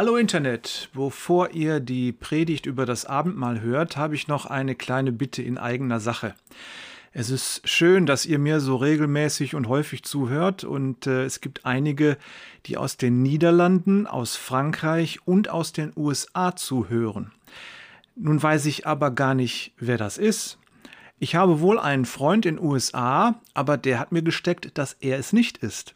Hallo Internet, bevor ihr die Predigt über das Abendmahl hört, habe ich noch eine kleine Bitte in eigener Sache. Es ist schön, dass ihr mir so regelmäßig und häufig zuhört und äh, es gibt einige, die aus den Niederlanden, aus Frankreich und aus den USA zuhören. Nun weiß ich aber gar nicht, wer das ist. Ich habe wohl einen Freund in USA, aber der hat mir gesteckt, dass er es nicht ist.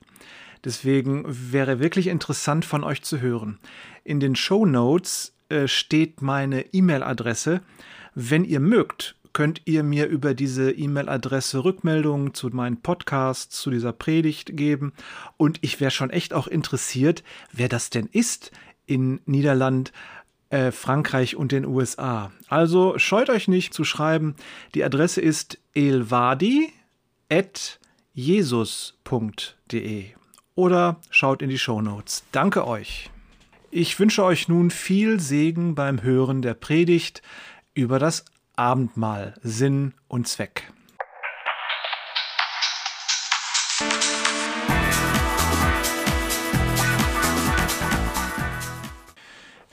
Deswegen wäre wirklich interessant von euch zu hören. In den Show Notes äh, steht meine E-Mail-Adresse. Wenn ihr mögt, könnt ihr mir über diese E-Mail-Adresse Rückmeldungen zu meinen Podcasts, zu dieser Predigt geben. Und ich wäre schon echt auch interessiert, wer das denn ist in Niederland, äh, Frankreich und den USA. Also scheut euch nicht zu schreiben. Die Adresse ist elvadi.jesus.de oder schaut in die Show Notes. Danke euch. Ich wünsche euch nun viel Segen beim Hören der Predigt über das Abendmahl, Sinn und Zweck.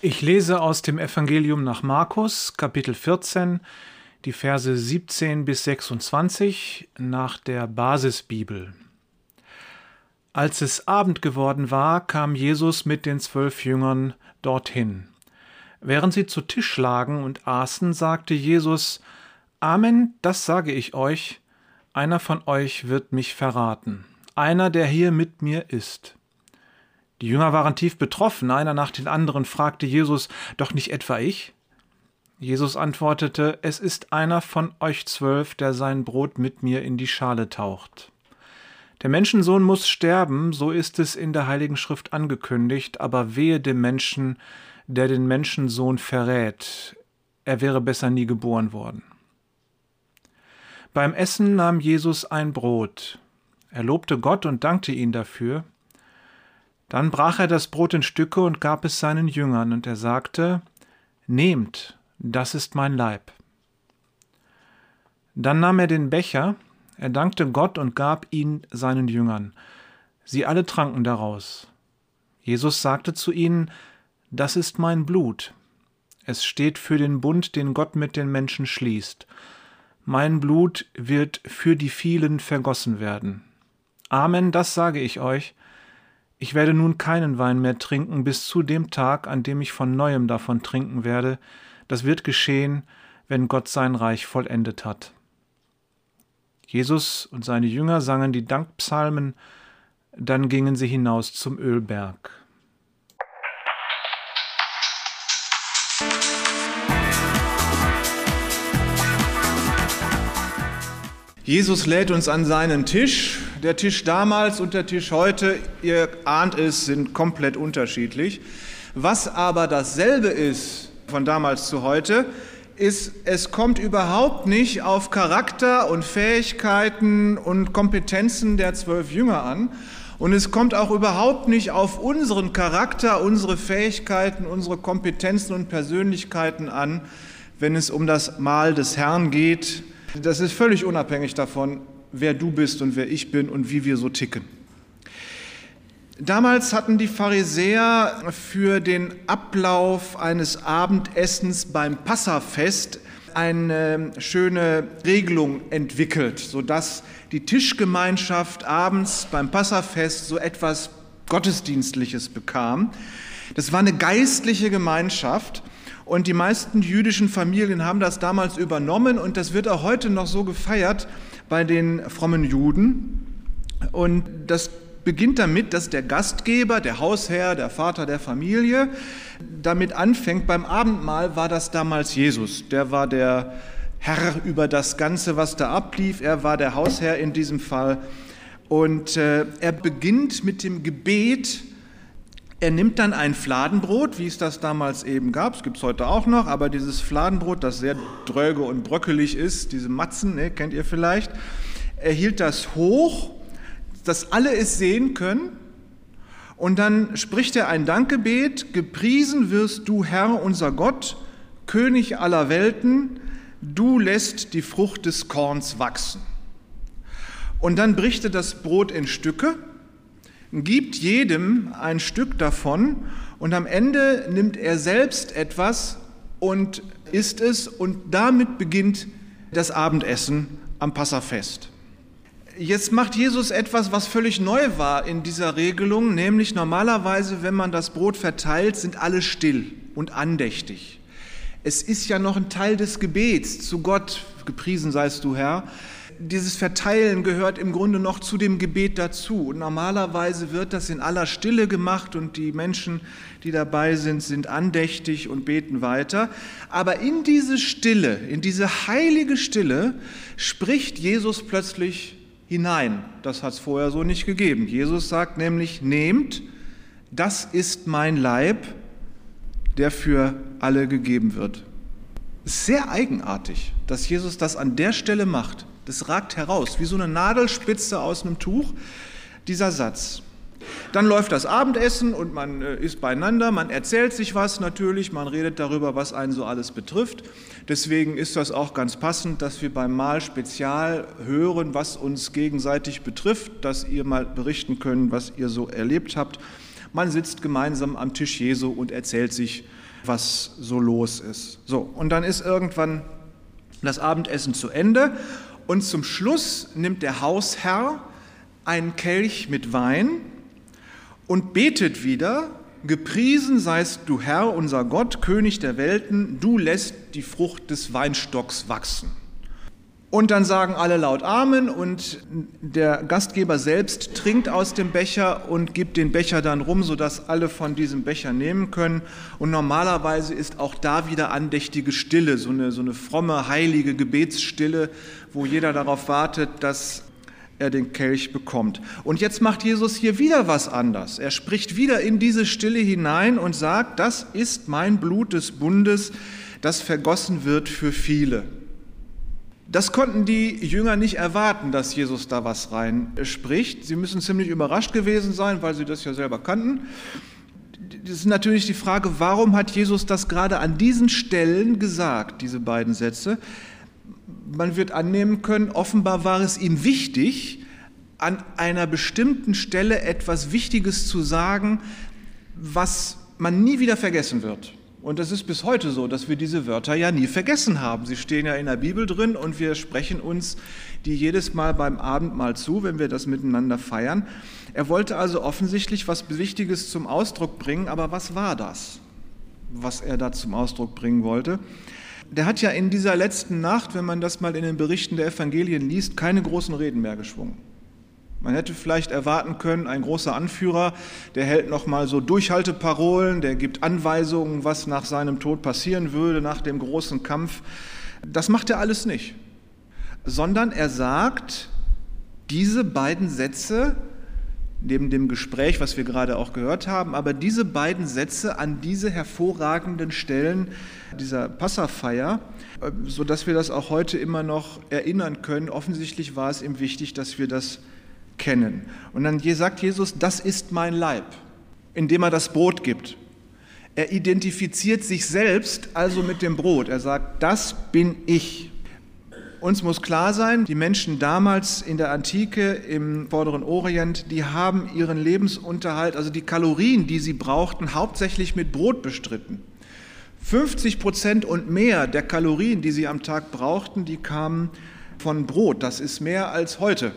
Ich lese aus dem Evangelium nach Markus, Kapitel 14, die Verse 17 bis 26 nach der Basisbibel. Als es Abend geworden war, kam Jesus mit den zwölf Jüngern dorthin. Während sie zu Tisch lagen und aßen, sagte Jesus Amen, das sage ich euch, einer von euch wird mich verraten, einer, der hier mit mir ist. Die Jünger waren tief betroffen, einer nach den anderen fragte Jesus Doch nicht etwa ich? Jesus antwortete Es ist einer von euch zwölf, der sein Brot mit mir in die Schale taucht. Der Menschensohn muss sterben, so ist es in der Heiligen Schrift angekündigt, aber wehe dem Menschen, der den Menschensohn verrät, er wäre besser nie geboren worden. Beim Essen nahm Jesus ein Brot. Er lobte Gott und dankte ihn dafür. Dann brach er das Brot in Stücke und gab es seinen Jüngern, und er sagte, Nehmt, das ist mein Leib. Dann nahm er den Becher, er dankte Gott und gab ihn seinen Jüngern. Sie alle tranken daraus. Jesus sagte zu ihnen, Das ist mein Blut. Es steht für den Bund, den Gott mit den Menschen schließt. Mein Blut wird für die vielen vergossen werden. Amen, das sage ich euch. Ich werde nun keinen Wein mehr trinken bis zu dem Tag, an dem ich von neuem davon trinken werde. Das wird geschehen, wenn Gott sein Reich vollendet hat. Jesus und seine Jünger sangen die Dankpsalmen, dann gingen sie hinaus zum Ölberg. Jesus lädt uns an seinen Tisch. Der Tisch damals und der Tisch heute, ihr ahnt es, sind komplett unterschiedlich. Was aber dasselbe ist von damals zu heute, ist, es kommt überhaupt nicht auf Charakter und Fähigkeiten und Kompetenzen der zwölf Jünger an. Und es kommt auch überhaupt nicht auf unseren Charakter, unsere Fähigkeiten, unsere Kompetenzen und Persönlichkeiten an, wenn es um das Mahl des Herrn geht. Das ist völlig unabhängig davon, wer du bist und wer ich bin und wie wir so ticken. Damals hatten die Pharisäer für den Ablauf eines Abendessens beim Passafest eine schöne Regelung entwickelt, sodass die Tischgemeinschaft abends beim Passafest so etwas Gottesdienstliches bekam. Das war eine geistliche Gemeinschaft und die meisten jüdischen Familien haben das damals übernommen und das wird auch heute noch so gefeiert bei den frommen Juden. Und das beginnt damit, dass der Gastgeber, der Hausherr, der Vater der Familie damit anfängt. Beim Abendmahl war das damals Jesus. Der war der Herr über das Ganze, was da ablief. Er war der Hausherr in diesem Fall. Und äh, er beginnt mit dem Gebet. Er nimmt dann ein Fladenbrot, wie es das damals eben gab. Es gibt es heute auch noch, aber dieses Fladenbrot, das sehr dröge und bröckelig ist, diese Matzen, ne, kennt ihr vielleicht. Er hielt das hoch dass alle es sehen können. Und dann spricht er ein Dankgebet, gepriesen wirst du Herr unser Gott, König aller Welten, du lässt die Frucht des Korns wachsen. Und dann bricht er das Brot in Stücke, gibt jedem ein Stück davon und am Ende nimmt er selbst etwas und isst es und damit beginnt das Abendessen am Passafest. Jetzt macht Jesus etwas, was völlig neu war in dieser Regelung, nämlich normalerweise, wenn man das Brot verteilt, sind alle still und andächtig. Es ist ja noch ein Teil des Gebets zu Gott, gepriesen seist du Herr. Dieses Verteilen gehört im Grunde noch zu dem Gebet dazu. Und normalerweise wird das in aller Stille gemacht und die Menschen, die dabei sind, sind andächtig und beten weiter. Aber in diese Stille, in diese heilige Stille spricht Jesus plötzlich hinein. Das hat es vorher so nicht gegeben. Jesus sagt nämlich, nehmt, das ist mein Leib, der für alle gegeben wird. Sehr eigenartig, dass Jesus das an der Stelle macht. Das ragt heraus, wie so eine Nadelspitze aus einem Tuch, dieser Satz. Dann läuft das Abendessen und man äh, ist beieinander, man erzählt sich was natürlich, man redet darüber, was einen so alles betrifft. Deswegen ist das auch ganz passend, dass wir beim Mahl spezial hören, was uns gegenseitig betrifft, dass ihr mal berichten könnt, was ihr so erlebt habt. Man sitzt gemeinsam am Tisch Jesu und erzählt sich, was so los ist. So, und dann ist irgendwann das Abendessen zu Ende und zum Schluss nimmt der Hausherr einen Kelch mit Wein und betet wieder, gepriesen seist du Herr, unser Gott, König der Welten, du lässt die Frucht des Weinstocks wachsen. Und dann sagen alle laut Amen und der Gastgeber selbst trinkt aus dem Becher und gibt den Becher dann rum, sodass alle von diesem Becher nehmen können. Und normalerweise ist auch da wieder andächtige Stille, so eine, so eine fromme, heilige Gebetsstille, wo jeder darauf wartet, dass er den Kelch bekommt. Und jetzt macht Jesus hier wieder was anders. Er spricht wieder in diese Stille hinein und sagt, das ist mein Blut des Bundes, das vergossen wird für viele. Das konnten die Jünger nicht erwarten, dass Jesus da was reinspricht. Sie müssen ziemlich überrascht gewesen sein, weil sie das ja selber kannten. Das ist natürlich die Frage, warum hat Jesus das gerade an diesen Stellen gesagt, diese beiden Sätze? Man wird annehmen können, offenbar war es ihm wichtig, an einer bestimmten Stelle etwas Wichtiges zu sagen, was man nie wieder vergessen wird. Und das ist bis heute so, dass wir diese Wörter ja nie vergessen haben. Sie stehen ja in der Bibel drin und wir sprechen uns die jedes Mal beim Abendmahl zu, wenn wir das miteinander feiern. Er wollte also offensichtlich was Wichtiges zum Ausdruck bringen, aber was war das, was er da zum Ausdruck bringen wollte? Der hat ja in dieser letzten Nacht, wenn man das mal in den Berichten der Evangelien liest, keine großen Reden mehr geschwungen. Man hätte vielleicht erwarten können, ein großer Anführer, der hält noch mal so Durchhalteparolen, der gibt Anweisungen, was nach seinem Tod passieren würde, nach dem großen Kampf. Das macht er alles nicht, sondern er sagt diese beiden Sätze neben dem Gespräch, was wir gerade auch gehört haben, aber diese beiden Sätze an diese hervorragenden Stellen dieser Passafeier, äh, sodass wir das auch heute immer noch erinnern können. Offensichtlich war es ihm wichtig, dass wir das kennen. Und dann sagt Jesus, das ist mein Leib, indem er das Brot gibt. Er identifiziert sich selbst also mit dem Brot. Er sagt, das bin ich. Uns muss klar sein, die Menschen damals in der Antike im vorderen Orient, die haben ihren Lebensunterhalt, also die Kalorien, die sie brauchten, hauptsächlich mit Brot bestritten. 50 Prozent und mehr der Kalorien, die sie am Tag brauchten, die kamen von Brot. Das ist mehr als heute.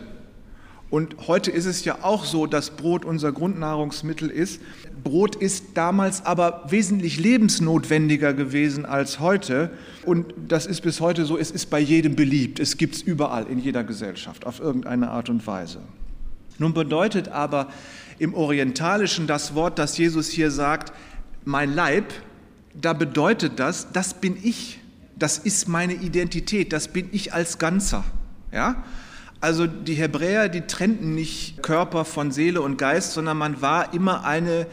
Und heute ist es ja auch so, dass Brot unser Grundnahrungsmittel ist. Brot ist damals aber wesentlich lebensnotwendiger gewesen als heute. Und das ist bis heute so, es ist bei jedem beliebt. Es gibt es überall in jeder Gesellschaft auf irgendeine Art und Weise. Nun bedeutet aber im Orientalischen das Wort, das Jesus hier sagt, mein Leib, da bedeutet das, das bin ich. Das ist meine Identität, das bin ich als Ganzer. Ja? Also die Hebräer, die trennten nicht Körper von Seele und Geist, sondern man war immer eine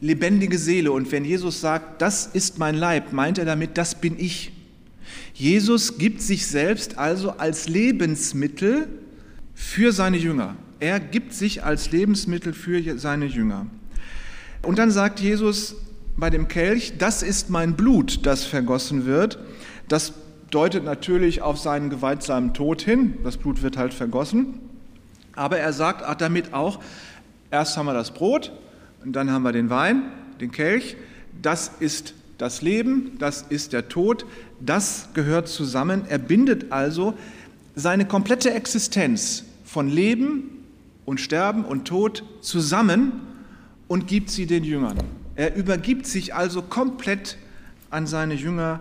lebendige Seele. Und wenn Jesus sagt, das ist mein Leib, meint er damit, das bin ich. Jesus gibt sich selbst also als Lebensmittel für seine Jünger. Er gibt sich als Lebensmittel für seine Jünger. Und dann sagt Jesus bei dem Kelch, das ist mein Blut, das vergossen wird. Das deutet natürlich auf seinen gewaltsamen Tod hin. Das Blut wird halt vergossen. Aber er sagt damit auch, Erst haben wir das Brot und dann haben wir den Wein, den Kelch. Das ist das Leben, das ist der Tod, das gehört zusammen. Er bindet also seine komplette Existenz von Leben und Sterben und Tod zusammen und gibt sie den Jüngern. Er übergibt sich also komplett an seine Jünger.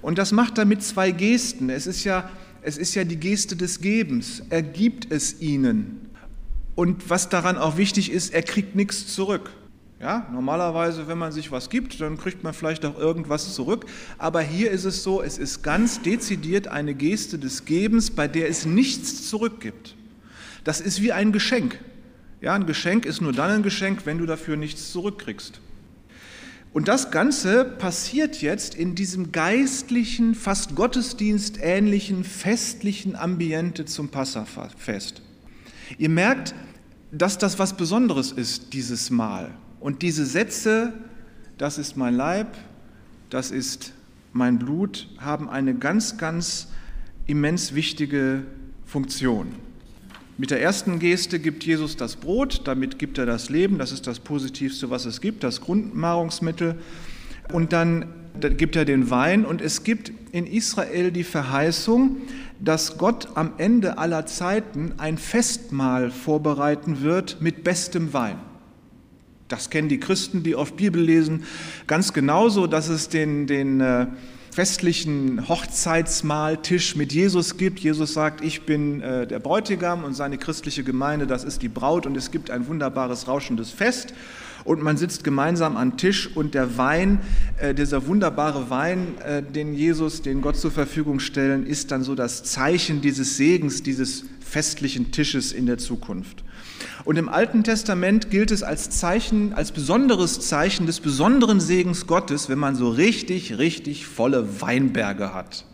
Und das macht er mit zwei Gesten. Es ist ja, es ist ja die Geste des Gebens. Er gibt es ihnen. Und was daran auch wichtig ist, er kriegt nichts zurück. Ja, normalerweise, wenn man sich was gibt, dann kriegt man vielleicht auch irgendwas zurück. Aber hier ist es so, es ist ganz dezidiert eine Geste des Gebens, bei der es nichts zurückgibt. Das ist wie ein Geschenk. Ja, ein Geschenk ist nur dann ein Geschenk, wenn du dafür nichts zurückkriegst. Und das Ganze passiert jetzt in diesem geistlichen, fast gottesdienstähnlichen, festlichen Ambiente zum Passafest. Ihr merkt, dass das was Besonderes ist, dieses Mal. Und diese Sätze, das ist mein Leib, das ist mein Blut, haben eine ganz, ganz immens wichtige Funktion. Mit der ersten Geste gibt Jesus das Brot, damit gibt er das Leben, das ist das Positivste, was es gibt, das Grundnahrungsmittel. Und dann gibt er den Wein und es gibt in Israel die Verheißung, dass Gott am Ende aller Zeiten ein Festmahl vorbereiten wird mit bestem Wein. Das kennen die Christen, die oft Bibel lesen, ganz genauso, dass es den, den äh, festlichen Hochzeitsmahltisch mit Jesus gibt. Jesus sagt, ich bin äh, der Bräutigam und seine christliche Gemeinde, das ist die Braut und es gibt ein wunderbares, rauschendes Fest. Und man sitzt gemeinsam am Tisch und der Wein, äh, dieser wunderbare Wein, äh, den Jesus, den Gott zur Verfügung stellen, ist dann so das Zeichen dieses Segens, dieses festlichen Tisches in der Zukunft. Und im Alten Testament gilt es als Zeichen, als besonderes Zeichen des besonderen Segens Gottes, wenn man so richtig, richtig volle Weinberge hat,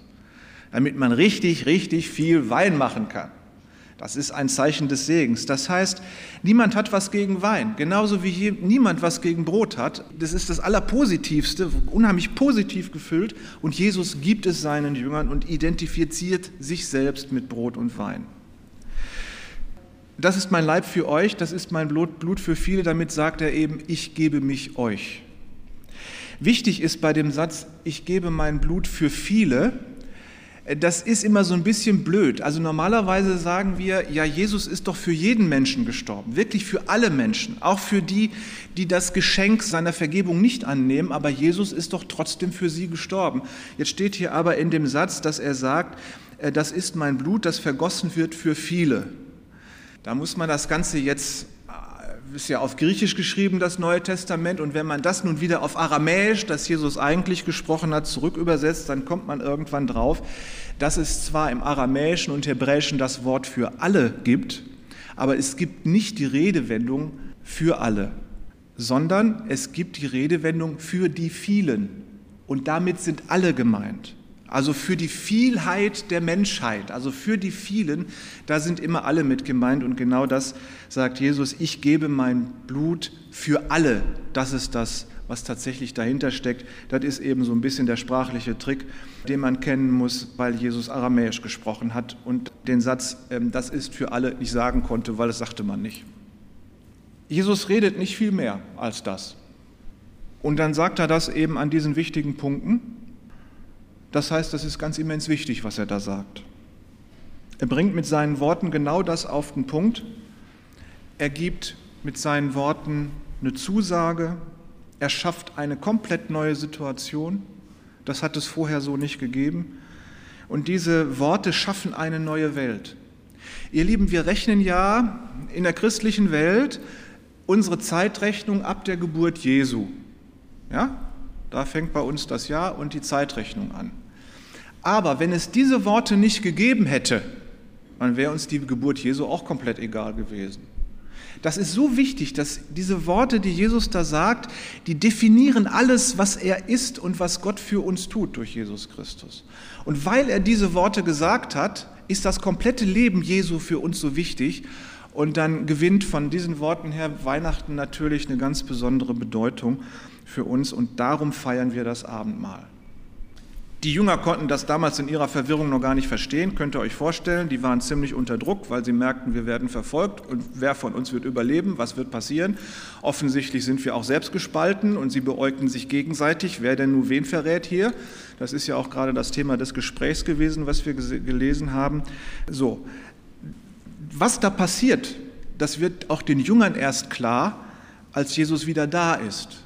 damit man richtig, richtig viel Wein machen kann. Das ist ein Zeichen des Segens. Das heißt, niemand hat was gegen Wein, genauso wie niemand was gegen Brot hat. Das ist das Allerpositivste, unheimlich positiv gefüllt. Und Jesus gibt es seinen Jüngern und identifiziert sich selbst mit Brot und Wein das ist mein Leib für euch, das ist mein Blut für viele, damit sagt er eben, ich gebe mich euch. Wichtig ist bei dem Satz, ich gebe mein Blut für viele, das ist immer so ein bisschen blöd. Also normalerweise sagen wir, ja, Jesus ist doch für jeden Menschen gestorben, wirklich für alle Menschen, auch für die, die das Geschenk seiner Vergebung nicht annehmen, aber Jesus ist doch trotzdem für sie gestorben. Jetzt steht hier aber in dem Satz, dass er sagt, äh, das ist mein Blut, das vergossen wird für viele. Da muss man das Ganze jetzt, ist ja auf Griechisch geschrieben, das Neue Testament, und wenn man das nun wieder auf Aramäisch, das Jesus eigentlich gesprochen hat, zurückübersetzt, dann kommt man irgendwann drauf, dass es zwar im Aramäischen und Hebräischen das Wort für alle gibt, aber es gibt nicht die Redewendung für alle, sondern es gibt die Redewendung für die vielen. Und damit sind alle gemeint. Also für die Vielheit der Menschheit, also für die vielen, da sind immer alle mit gemeint. Und genau das sagt Jesus, ich gebe mein Blut für alle. Das ist das, was tatsächlich dahinter steckt. Das ist eben so ein bisschen der sprachliche Trick, den man kennen muss, weil Jesus Aramäisch gesprochen hat und den Satz, ähm, das ist für alle, nicht sagen konnte, weil das sagte man nicht. Jesus redet nicht viel mehr als das. Und dann sagt er das eben an diesen wichtigen Punkten. Das heißt, das ist ganz immens wichtig, was er da sagt. Er bringt mit seinen Worten genau das auf den Punkt. Er gibt mit seinen Worten eine Zusage. Er schafft eine komplett neue Situation. Das hat es vorher so nicht gegeben. Und diese Worte schaffen eine neue Welt. Ihr Lieben, wir rechnen ja in der christlichen Welt unsere Zeitrechnung ab der Geburt Jesu. Ja? Da fängt bei uns das Jahr und die Zeitrechnung an. Aber wenn es diese Worte nicht gegeben hätte, dann wäre uns die Geburt Jesu auch komplett egal gewesen. Das ist so wichtig, dass diese Worte, die Jesus da sagt, die definieren alles, was er ist und was Gott für uns tut durch Jesus Christus. Und weil er diese Worte gesagt hat, ist das komplette Leben Jesu für uns so wichtig. Und dann gewinnt von diesen Worten her Weihnachten natürlich eine ganz besondere Bedeutung für uns und darum feiern wir das Abendmahl. Die Jünger konnten das damals in ihrer Verwirrung noch gar nicht verstehen, könnt ihr euch vorstellen. Die waren ziemlich unter Druck, weil sie merkten, wir werden verfolgt und wer von uns wird überleben, was wird passieren. Offensichtlich sind wir auch selbst gespalten und sie beäugten sich gegenseitig, wer denn nun wen verrät hier. Das ist ja auch gerade das Thema des Gesprächs gewesen, was wir gelesen haben. So, was da passiert, das wird auch den Jüngern erst klar, als Jesus wieder da ist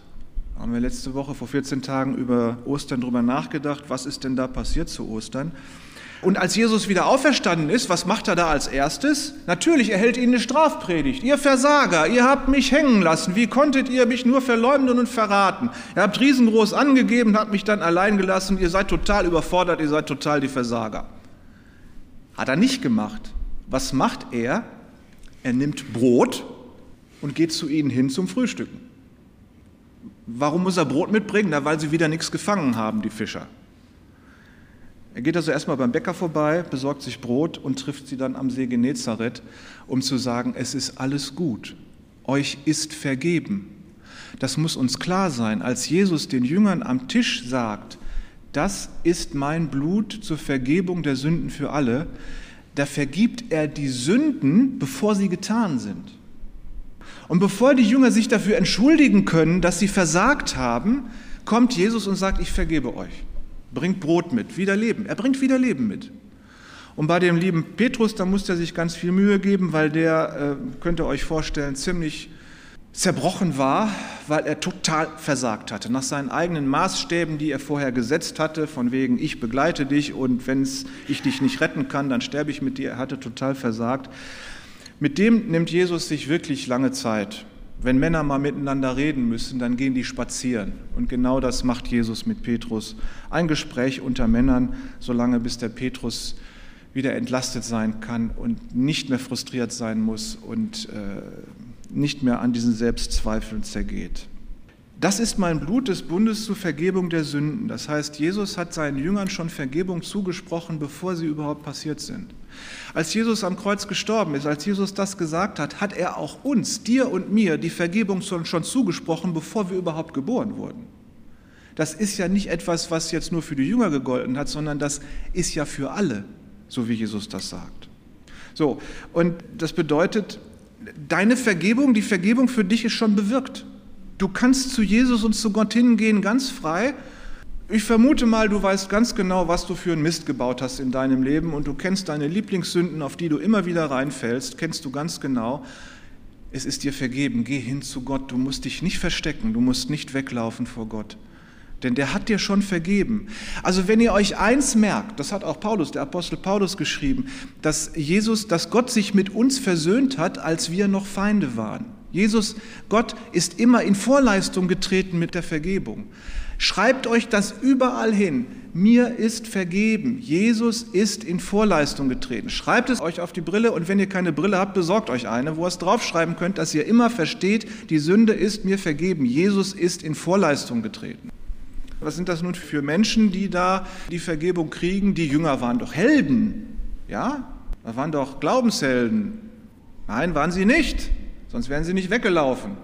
haben wir letzte Woche vor 14 Tagen über Ostern drüber nachgedacht, was ist denn da passiert zu Ostern? Und als Jesus wieder auferstanden ist, was macht er da als erstes? Natürlich erhält ihn eine Strafpredigt. Ihr Versager, ihr habt mich hängen lassen. Wie konntet ihr mich nur verleumden und verraten? Ihr habt riesengroß angegeben, habt mich dann allein gelassen. Ihr seid total überfordert, ihr seid total die Versager. Hat er nicht gemacht. Was macht er? Er nimmt Brot und geht zu ihnen hin zum Frühstücken. Warum muss er Brot mitbringen? Na, weil sie wieder nichts gefangen haben, die Fischer. Er geht also erstmal beim Bäcker vorbei, besorgt sich Brot und trifft sie dann am See Genezareth, um zu sagen, es ist alles gut, euch ist vergeben. Das muss uns klar sein, als Jesus den Jüngern am Tisch sagt, das ist mein Blut zur Vergebung der Sünden für alle, da vergibt er die Sünden, bevor sie getan sind. Und bevor die Jünger sich dafür entschuldigen können, dass sie versagt haben, kommt Jesus und sagt, ich vergebe euch. Bringt Brot mit, wieder Leben. Er bringt wieder Leben mit. Und bei dem lieben Petrus, da muss er sich ganz viel Mühe geben, weil der, äh, könnt ihr euch vorstellen, ziemlich zerbrochen war, weil er total versagt hatte. Nach seinen eigenen Maßstäben, die er vorher gesetzt hatte, von wegen, ich begleite dich und wenn ich dich nicht retten kann, dann sterbe ich mit dir. Er hatte total versagt. Mit dem nimmt Jesus sich wirklich lange Zeit. Wenn Männer mal miteinander reden müssen, dann gehen die spazieren. Und genau das macht Jesus mit Petrus. Ein Gespräch unter Männern, solange bis der Petrus wieder entlastet sein kann und nicht mehr frustriert sein muss und äh, nicht mehr an diesen Selbstzweifeln zergeht. Das ist mein Blut des Bundes zur Vergebung der Sünden. Das heißt, Jesus hat seinen Jüngern schon Vergebung zugesprochen, bevor sie überhaupt passiert sind. Als Jesus am Kreuz gestorben ist, als Jesus das gesagt hat, hat er auch uns, dir und mir, die Vergebung schon zugesprochen, bevor wir überhaupt geboren wurden. Das ist ja nicht etwas, was jetzt nur für die Jünger gegolten hat, sondern das ist ja für alle, so wie Jesus das sagt. So, und das bedeutet, deine Vergebung, die Vergebung für dich ist schon bewirkt. Du kannst zu Jesus und zu Gott hingehen ganz frei. Ich vermute mal, du weißt ganz genau, was du für einen Mist gebaut hast in deinem Leben und du kennst deine Lieblingssünden, auf die du immer wieder reinfällst, kennst du ganz genau. Es ist dir vergeben. Geh hin zu Gott. Du musst dich nicht verstecken. Du musst nicht weglaufen vor Gott. Denn der hat dir schon vergeben. Also wenn ihr euch eins merkt, das hat auch Paulus, der Apostel Paulus geschrieben, dass Jesus, dass Gott sich mit uns versöhnt hat, als wir noch Feinde waren. Jesus, Gott ist immer in Vorleistung getreten mit der Vergebung. Schreibt euch das überall hin. Mir ist vergeben. Jesus ist in Vorleistung getreten. Schreibt es euch auf die Brille und wenn ihr keine Brille habt, besorgt euch eine, wo ihr es draufschreiben könnt, dass ihr immer versteht, die Sünde ist mir vergeben. Jesus ist in Vorleistung getreten. Was sind das nun für Menschen, die da die Vergebung kriegen? Die Jünger waren doch Helden. Ja? Das waren doch Glaubenshelden. Nein, waren sie nicht. Sonst wären sie nicht weggelaufen.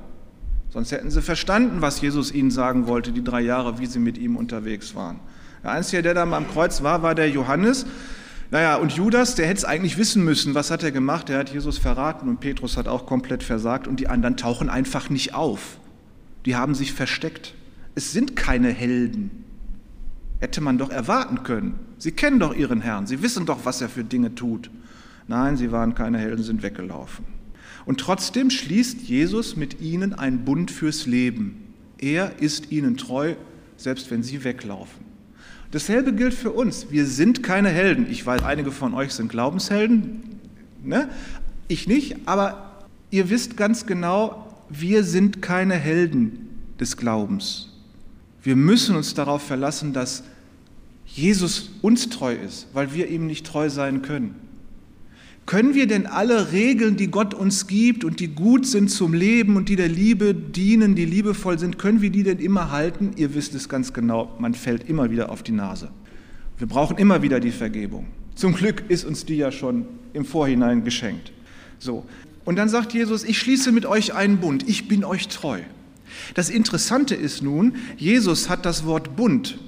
Sonst hätten sie verstanden, was Jesus ihnen sagen wollte, die drei Jahre, wie sie mit ihm unterwegs waren. Der Einzige, der da am Kreuz war, war der Johannes. Naja, und Judas, der hätte es eigentlich wissen müssen. Was hat er gemacht? Er hat Jesus verraten und Petrus hat auch komplett versagt und die anderen tauchen einfach nicht auf. Die haben sich versteckt. Es sind keine Helden. Hätte man doch erwarten können. Sie kennen doch ihren Herrn. Sie wissen doch, was er für Dinge tut. Nein, sie waren keine Helden, sind weggelaufen. Und trotzdem schließt Jesus mit ihnen einen Bund fürs Leben. Er ist ihnen treu, selbst wenn sie weglaufen. Dasselbe gilt für uns. Wir sind keine Helden. Ich weiß, einige von euch sind Glaubenshelden. Ne? Ich nicht, aber ihr wisst ganz genau, wir sind keine Helden des Glaubens. Wir müssen uns darauf verlassen, dass Jesus uns treu ist, weil wir ihm nicht treu sein können. Können wir denn alle Regeln, die Gott uns gibt und die gut sind zum Leben und die der Liebe dienen, die liebevoll sind, können wir die denn immer halten? Ihr wisst es ganz genau, man fällt immer wieder auf die Nase. Wir brauchen immer wieder die Vergebung. Zum Glück ist uns die ja schon im Vorhinein geschenkt. So. Und dann sagt Jesus, ich schließe mit euch einen Bund, ich bin euch treu. Das Interessante ist nun, Jesus hat das Wort Bund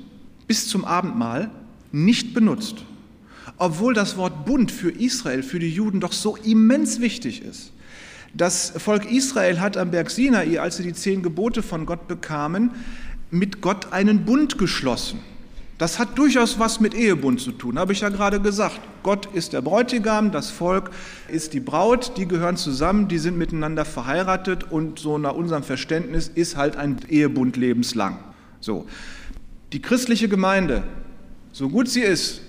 bis zum Abendmahl nicht benutzt, obwohl das Wort Bund für Israel, für die Juden doch so immens wichtig ist. Das Volk Israel hat am Berg Sinai, als sie die zehn Gebote von Gott bekamen, mit Gott einen Bund geschlossen. Das hat durchaus was mit Ehebund zu tun, habe ich ja gerade gesagt. Gott ist der Bräutigam, das Volk ist die Braut, die gehören zusammen, die sind miteinander verheiratet und so nach unserem Verständnis ist halt ein Ehebund lebenslang. So. Die christliche Gemeinde, so gut sie ist,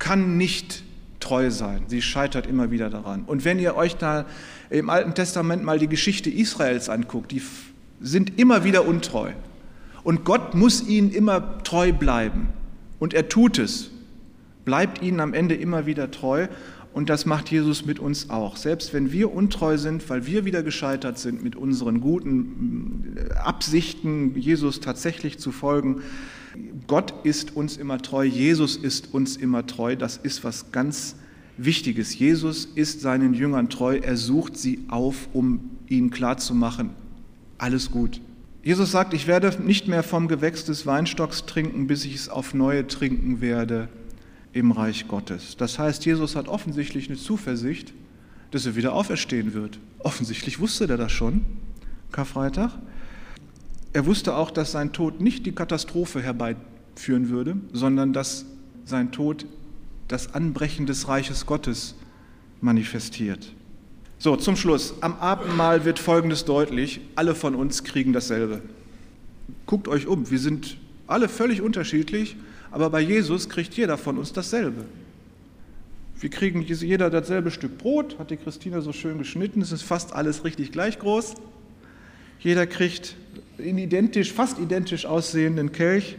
kann nicht treu sein. Sie scheitert immer wieder daran. Und wenn ihr euch da im Alten Testament mal die Geschichte Israels anguckt, die sind immer wieder untreu. Und Gott muss ihnen immer treu bleiben. Und er tut es. Bleibt ihnen am Ende immer wieder treu. Und das macht Jesus mit uns auch. Selbst wenn wir untreu sind, weil wir wieder gescheitert sind mit unseren guten äh, Absichten, Jesus tatsächlich zu folgen, Gott ist uns immer treu, Jesus ist uns immer treu. Das ist was ganz Wichtiges. Jesus ist seinen Jüngern treu. Er sucht sie auf, um ihnen klarzumachen, alles gut. Jesus sagt, ich werde nicht mehr vom Gewächs des Weinstocks trinken, bis ich es auf neue trinken werde im Reich Gottes. Das heißt, Jesus hat offensichtlich eine Zuversicht, dass er wieder auferstehen wird. Offensichtlich wusste er das schon, Karfreitag. Er wusste auch, dass sein Tod nicht die Katastrophe herbeiführen würde, sondern dass sein Tod das Anbrechen des Reiches Gottes manifestiert. So, zum Schluss. Am Abendmahl wird Folgendes deutlich. Alle von uns kriegen dasselbe. Guckt euch um. Wir sind alle völlig unterschiedlich, aber bei Jesus kriegt jeder von uns dasselbe. Wir kriegen jeder dasselbe Stück Brot, hat die Christina so schön geschnitten. Es ist fast alles richtig gleich groß. Jeder kriegt in identisch, fast identisch aussehenden Kelch.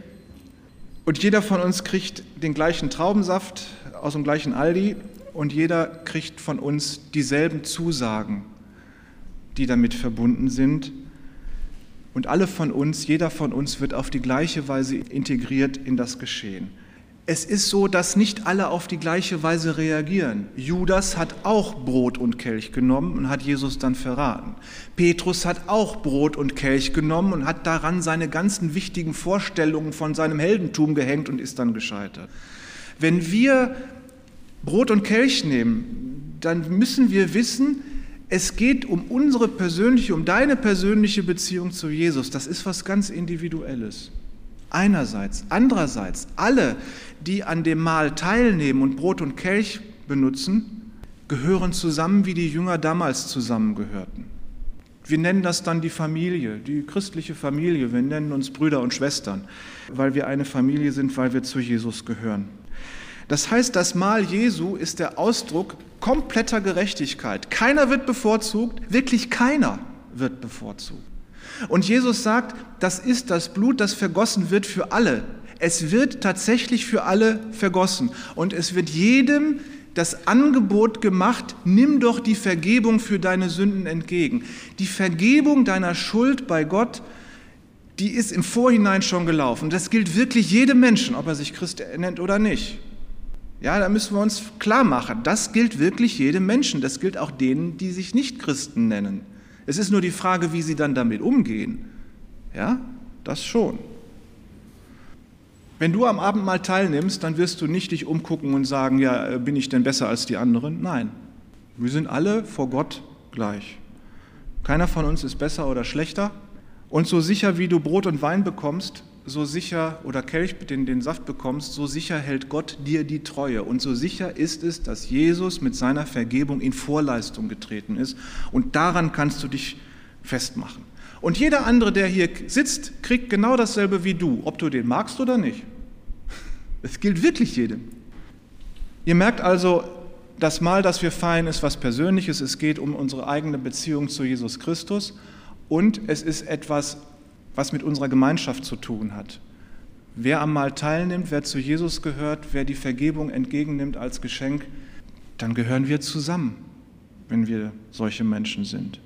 Und jeder von uns kriegt den gleichen Traubensaft aus dem gleichen Aldi und jeder kriegt von uns dieselben Zusagen, die damit verbunden sind. Und alle von uns, jeder von uns wird auf die gleiche Weise integriert in das Geschehen. Es ist so, dass nicht alle auf die gleiche Weise reagieren. Judas hat auch Brot und Kelch genommen und hat Jesus dann verraten. Petrus hat auch Brot und Kelch genommen und hat daran seine ganzen wichtigen Vorstellungen von seinem Heldentum gehängt und ist dann gescheitert. Wenn wir Brot und Kelch nehmen, dann müssen wir wissen, es geht um unsere persönliche, um deine persönliche Beziehung zu Jesus. Das ist was ganz Individuelles. Einerseits. Andererseits, alle, die an dem Mahl teilnehmen und Brot und Kelch benutzen, gehören zusammen, wie die Jünger damals zusammengehörten. Wir nennen das dann die Familie, die christliche Familie. Wir nennen uns Brüder und Schwestern, weil wir eine Familie sind, weil wir zu Jesus gehören. Das heißt, das Mahl Jesu ist der Ausdruck kompletter Gerechtigkeit. Keiner wird bevorzugt, wirklich keiner wird bevorzugt. Und Jesus sagt, das ist das Blut, das vergossen wird für alle. Es wird tatsächlich für alle vergossen. Und es wird jedem das Angebot gemacht, nimm doch die Vergebung für deine Sünden entgegen. Die Vergebung deiner Schuld bei Gott, die ist im Vorhinein schon gelaufen. Das gilt wirklich jedem Menschen, ob er sich Christ nennt oder nicht. Ja, da müssen wir uns klar machen, das gilt wirklich jedem Menschen, das gilt auch denen, die sich nicht Christen nennen. Es ist nur die Frage, wie sie dann damit umgehen. Ja, das schon. Wenn du am Abendmahl teilnimmst, dann wirst du nicht dich umgucken und sagen, ja, bin ich denn besser als die anderen? Nein, wir sind alle vor Gott gleich. Keiner von uns ist besser oder schlechter. Und so sicher wie du Brot und Wein bekommst, so sicher oder Kelch, den, den Saft bekommst, so sicher hält Gott dir die Treue. Und so sicher ist es, dass Jesus mit seiner Vergebung in Vorleistung getreten ist. Und daran kannst du dich festmachen. Und jeder andere, der hier sitzt, kriegt genau dasselbe wie du, ob du den magst oder nicht. Es gilt wirklich jedem. Ihr merkt also, das Mal, das wir feiern, ist was Persönliches. Es geht um unsere eigene Beziehung zu Jesus Christus und es ist etwas was mit unserer Gemeinschaft zu tun hat. Wer am Mahl teilnimmt, wer zu Jesus gehört, wer die Vergebung entgegennimmt als Geschenk, dann gehören wir zusammen, wenn wir solche Menschen sind.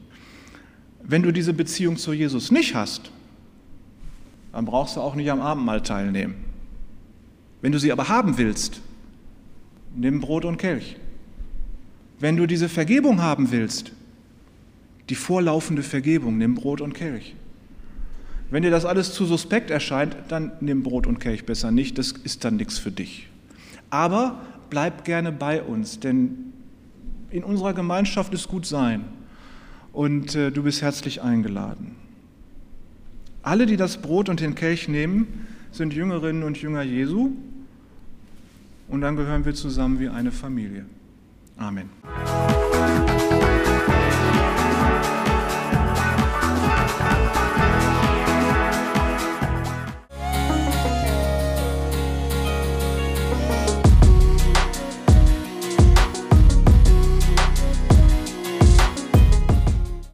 Wenn du diese Beziehung zu Jesus nicht hast, dann brauchst du auch nicht am Abendmahl teilnehmen. Wenn du sie aber haben willst, nimm Brot und Kelch. Wenn du diese Vergebung haben willst, die vorlaufende Vergebung, nimm Brot und Kelch. Wenn dir das alles zu suspekt erscheint, dann nimm Brot und Kelch besser nicht, das ist dann nichts für dich. Aber bleib gerne bei uns, denn in unserer Gemeinschaft ist gut sein und äh, du bist herzlich eingeladen. Alle, die das Brot und den Kelch nehmen, sind Jüngerinnen und Jünger Jesu und dann gehören wir zusammen wie eine Familie. Amen.